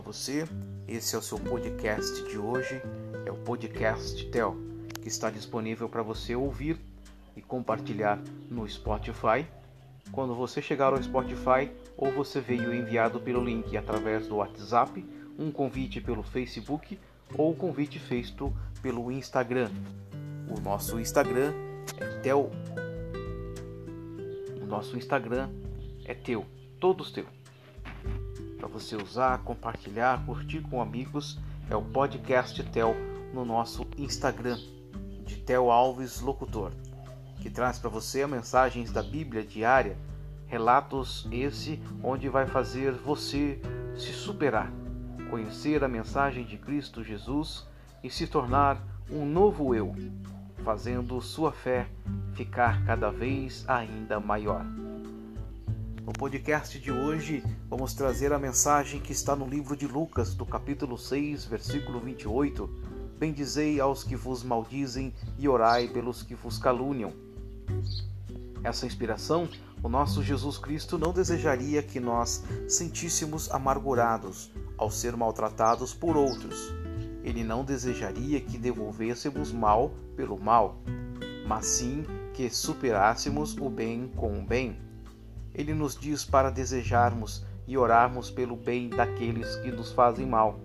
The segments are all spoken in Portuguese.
você. Esse é o seu podcast de hoje, é o podcast Tel, que está disponível para você ouvir e compartilhar no Spotify. Quando você chegar ao Spotify ou você veio enviado pelo link através do WhatsApp, um convite pelo Facebook ou convite feito pelo Instagram. O nosso Instagram é Tel. O nosso Instagram é teu, todos teu para você usar, compartilhar, curtir com amigos é o podcast Tel no nosso Instagram de Tel Alves Locutor, que traz para você mensagens da Bíblia diária, relatos esse onde vai fazer você se superar, conhecer a mensagem de Cristo Jesus e se tornar um novo eu, fazendo sua fé ficar cada vez ainda maior. No podcast de hoje, vamos trazer a mensagem que está no livro de Lucas, do capítulo 6, versículo 28. Bendizei aos que vos maldizem e orai pelos que vos caluniam. Essa inspiração, o nosso Jesus Cristo não desejaria que nós sentíssemos amargurados ao ser maltratados por outros. Ele não desejaria que devolvêssemos mal pelo mal, mas sim que superássemos o bem com o bem ele nos diz para desejarmos e orarmos pelo bem daqueles que nos fazem mal,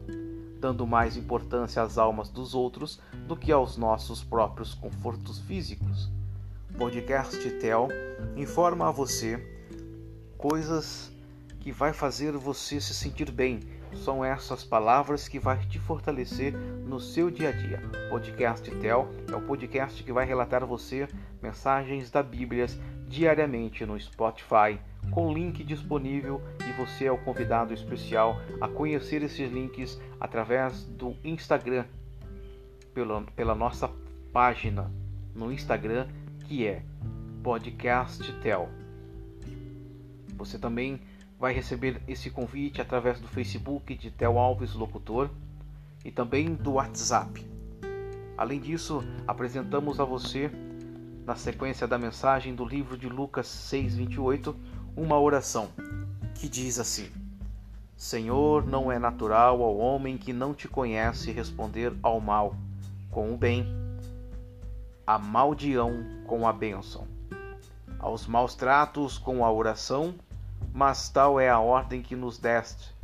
dando mais importância às almas dos outros do que aos nossos próprios confortos físicos. Podcast Tel informa a você coisas que vai fazer você se sentir bem. São essas palavras que vai te fortalecer no seu dia a dia. Podcast Tel é o podcast que vai relatar a você mensagens da Bíblia diariamente no Spotify, com link disponível e você é o convidado especial a conhecer esses links através do Instagram, pela, pela nossa página no Instagram que é podcasttel. Você também vai receber esse convite através do Facebook de Tel Alves Locutor e também do WhatsApp. Além disso, apresentamos a você na sequência da mensagem do livro de Lucas 6:28, uma oração que diz assim: Senhor, não é natural ao homem que não te conhece responder ao mal com o bem, a maldião com a bênção, aos maus tratos com a oração, mas tal é a ordem que nos deste.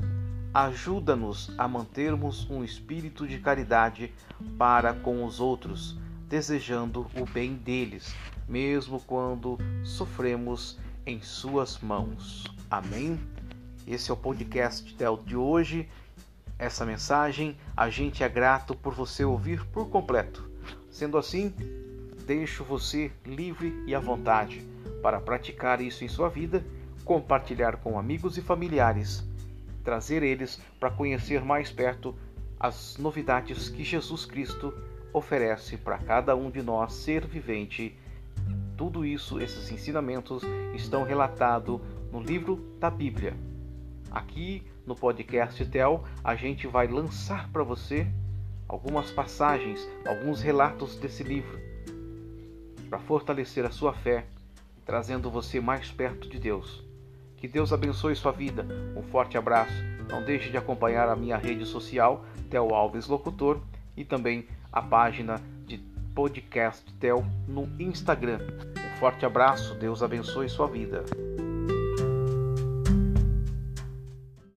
Ajuda-nos a mantermos um espírito de caridade para com os outros desejando o bem deles, mesmo quando sofremos em Suas mãos. Amém? Esse é o podcast de hoje. Essa mensagem, a gente é grato por você ouvir por completo. Sendo assim, deixo você livre e à vontade para praticar isso em sua vida, compartilhar com amigos e familiares, trazer eles para conhecer mais perto as novidades que Jesus Cristo oferece para cada um de nós ser vivente. Tudo isso, esses ensinamentos, estão relatados no livro da Bíblia. Aqui no podcast Tel, a gente vai lançar para você algumas passagens, alguns relatos desse livro, para fortalecer a sua fé, trazendo você mais perto de Deus. Que Deus abençoe sua vida. Um forte abraço. Não deixe de acompanhar a minha rede social, Tel Alves Locutor, e também a página de podcast Tel no Instagram. Um forte abraço, Deus abençoe sua vida.